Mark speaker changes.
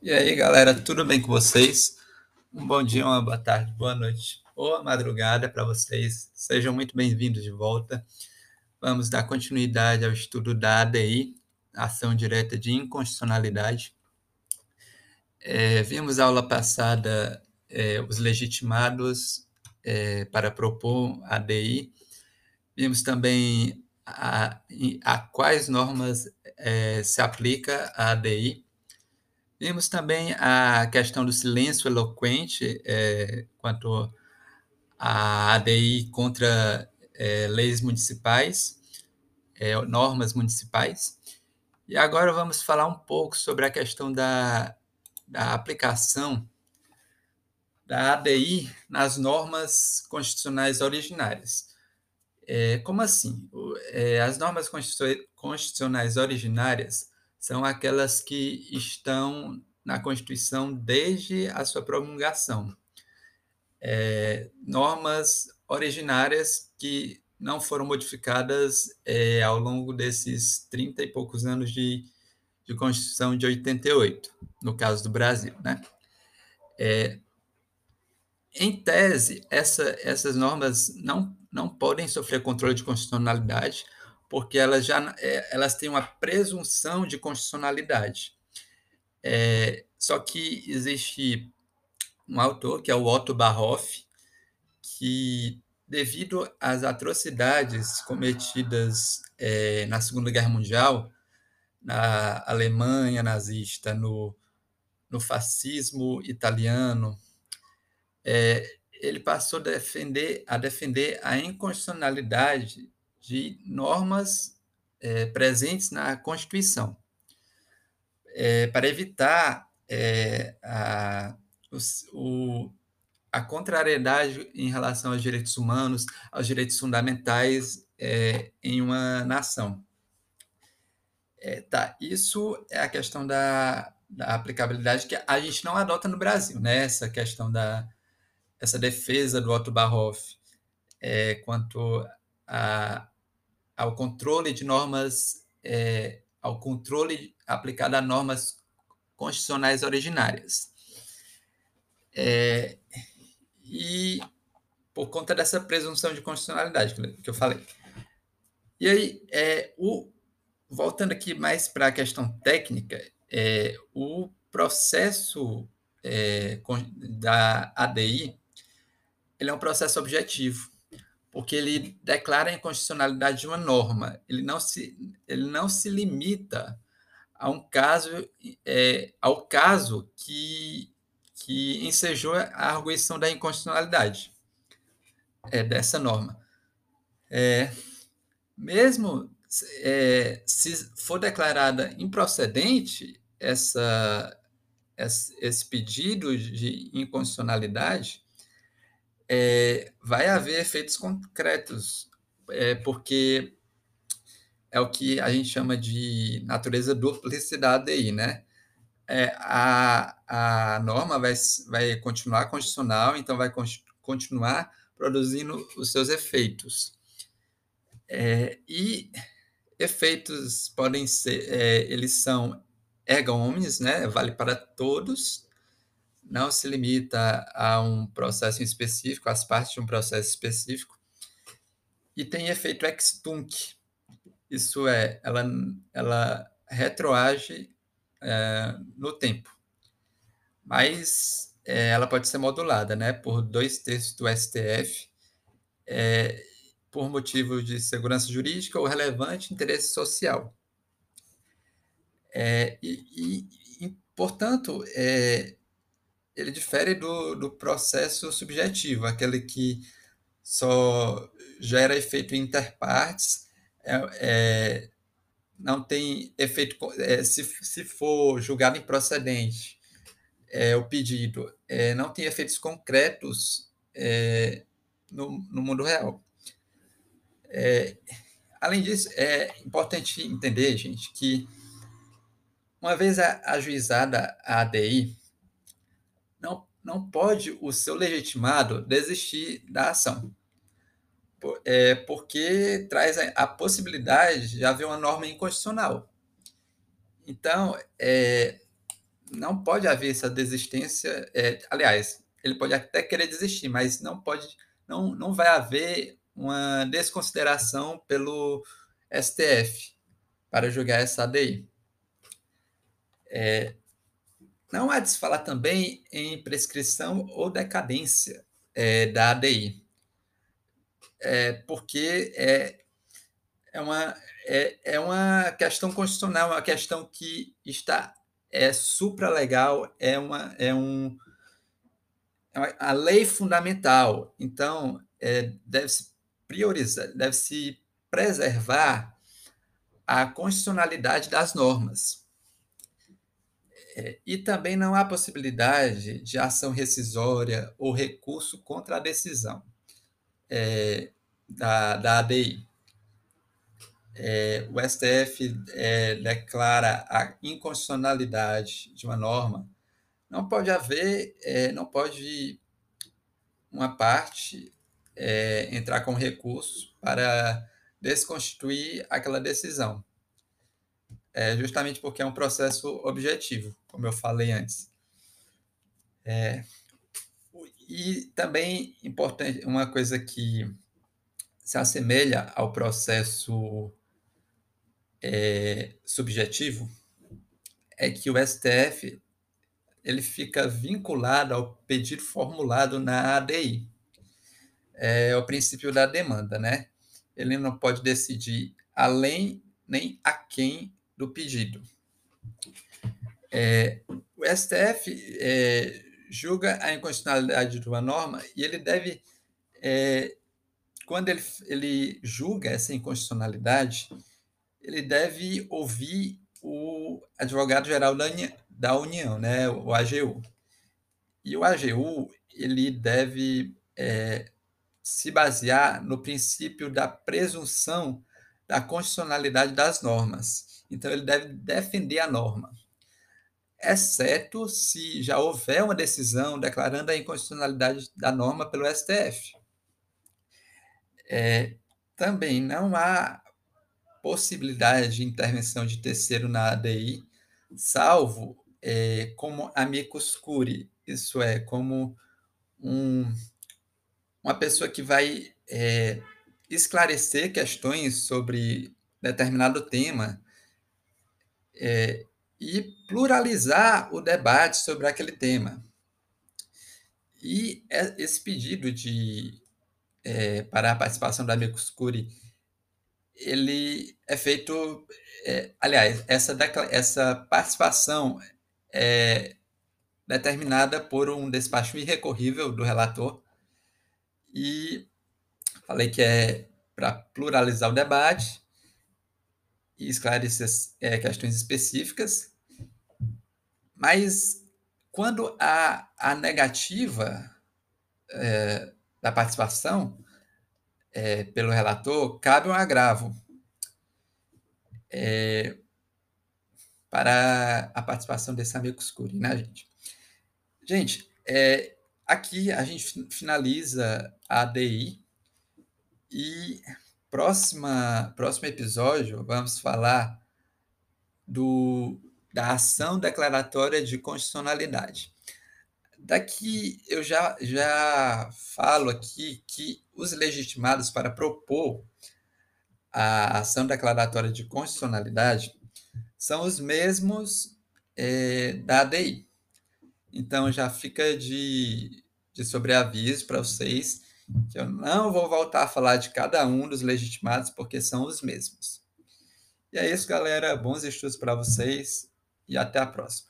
Speaker 1: E aí, galera, tudo bem com vocês? Um bom dia, uma boa tarde, boa noite ou madrugada para vocês. Sejam muito bem-vindos de volta. Vamos dar continuidade ao estudo da ADI, Ação Direta de Inconstitucionalidade. É, vimos a aula passada é, os legitimados é, para propor a ADI. Vimos também a, a quais normas é, se aplica a ADI Vimos também a questão do silêncio eloquente é, quanto à ADI contra é, leis municipais, é, normas municipais. E agora vamos falar um pouco sobre a questão da, da aplicação da ADI nas normas constitucionais originárias. É, como assim? É, as normas constitucionais originárias são aquelas que estão na Constituição desde a sua promulgação. É, normas originárias que não foram modificadas é, ao longo desses 30 e poucos anos de, de Constituição de 88, no caso do Brasil. Né? É, em tese, essa, essas normas não, não podem sofrer controle de constitucionalidade, porque elas já é, elas têm uma presunção de constitucionalidade. É, só que existe um autor, que é o Otto Barhoff, que, devido às atrocidades cometidas é, na Segunda Guerra Mundial, na Alemanha nazista, no, no fascismo italiano, é, ele passou a defender, a defender a inconstitucionalidade de normas é, presentes na Constituição, é, para evitar é, a, o, a contrariedade em relação aos direitos humanos, aos direitos fundamentais é, em uma nação. É, tá, isso é a questão da, da, aplicabilidade que a gente não adota no Brasil, né? Essa questão da essa defesa do Otto Barhoff é, quanto a, ao controle de normas, é, ao controle aplicado a normas constitucionais originárias. É, e por conta dessa presunção de constitucionalidade que eu falei. E aí, é, o, voltando aqui mais para a questão técnica, é, o processo é, da ADI ele é um processo objetivo porque ele declara a inconstitucionalidade de uma norma. Ele não se, ele não se limita a um caso, é, ao caso que, que ensejou a arguição da inconstitucionalidade é, dessa norma. É, mesmo é, se for declarada improcedente essa, esse pedido de inconstitucionalidade, é, vai haver efeitos concretos, é, porque é o que a gente chama de natureza duplicidade aí, né? É, a, a norma vai, vai continuar constitucional, então vai continuar produzindo os seus efeitos. É, e efeitos podem ser, é, eles são erga né? Vale para todos, não se limita a um processo específico, às partes de um processo específico, e tem efeito ex tunc. Isso é, ela, ela retroage é, no tempo, mas é, ela pode ser modulada né, por dois terços do STF, é, por motivo de segurança jurídica ou relevante interesse social. É, e, e, portanto, é, ele difere do, do processo subjetivo, aquele que só gera efeito interpartes, é, é, não tem efeito, é, se, se for julgado improcedente é, o pedido, é, não tem efeitos concretos é, no, no mundo real. É, além disso, é importante entender, gente, que uma vez ajuizada a ADI, não, pode o seu legitimado desistir da ação, é, porque traz a, a possibilidade de haver uma norma inconstitucional. Então, é, não pode haver essa desistência. É, aliás, ele pode até querer desistir, mas não pode, não, não vai haver uma desconsideração pelo STF para julgar essa ADI. É, não há de se falar também em prescrição ou decadência é, da ADI, é, porque é, é, uma, é, é uma questão constitucional, uma questão que está é supralegal, é, uma, é um é a lei fundamental. Então, é, deve-se priorizar, deve-se preservar a constitucionalidade das normas. É, e também não há possibilidade de ação rescisória ou recurso contra a decisão é, da, da ADI. É, o STF é, declara a inconstitucionalidade de uma norma, não pode haver, é, não pode uma parte é, entrar com recurso para desconstituir aquela decisão é, justamente porque é um processo objetivo, como eu falei antes. É, e também importante, uma coisa que se assemelha ao processo é, subjetivo é que o STF ele fica vinculado ao pedido formulado na ADI. É o princípio da demanda, né? Ele não pode decidir além nem a quem do pedido. É, o STF é, julga a inconstitucionalidade de uma norma e ele deve, é, quando ele, ele julga essa inconstitucionalidade, ele deve ouvir o advogado-geral da, da União, né, o AGU. E o AGU ele deve é, se basear no princípio da presunção da constitucionalidade das normas. Então, ele deve defender a norma, exceto se já houver uma decisão declarando a inconstitucionalidade da norma pelo STF. É, também não há possibilidade de intervenção de terceiro na ADI, salvo é, como amicus curiae, isso é, como um, uma pessoa que vai é, esclarecer questões sobre determinado tema é, e pluralizar o debate sobre aquele tema. E é, esse pedido de, é, para a participação da Amicus Curi, ele é feito, é, aliás, essa, essa participação é determinada por um despacho irrecorrível do relator, e falei que é para pluralizar o debate, e esclarecer é, questões específicas, mas quando há a negativa é, da participação é, pelo relator, cabe um agravo é, para a participação desse amigo escuro, né, gente? Gente, é, aqui a gente finaliza a ADI e Próxima, próximo episódio, vamos falar do, da ação declaratória de constitucionalidade. Daqui eu já, já falo aqui que os legitimados para propor a ação declaratória de constitucionalidade são os mesmos é, da ADI. Então já fica de, de sobreaviso para vocês que eu não vou voltar a falar de cada um dos legitimados, porque são os mesmos. E é isso, galera. Bons estudos para vocês e até a próxima.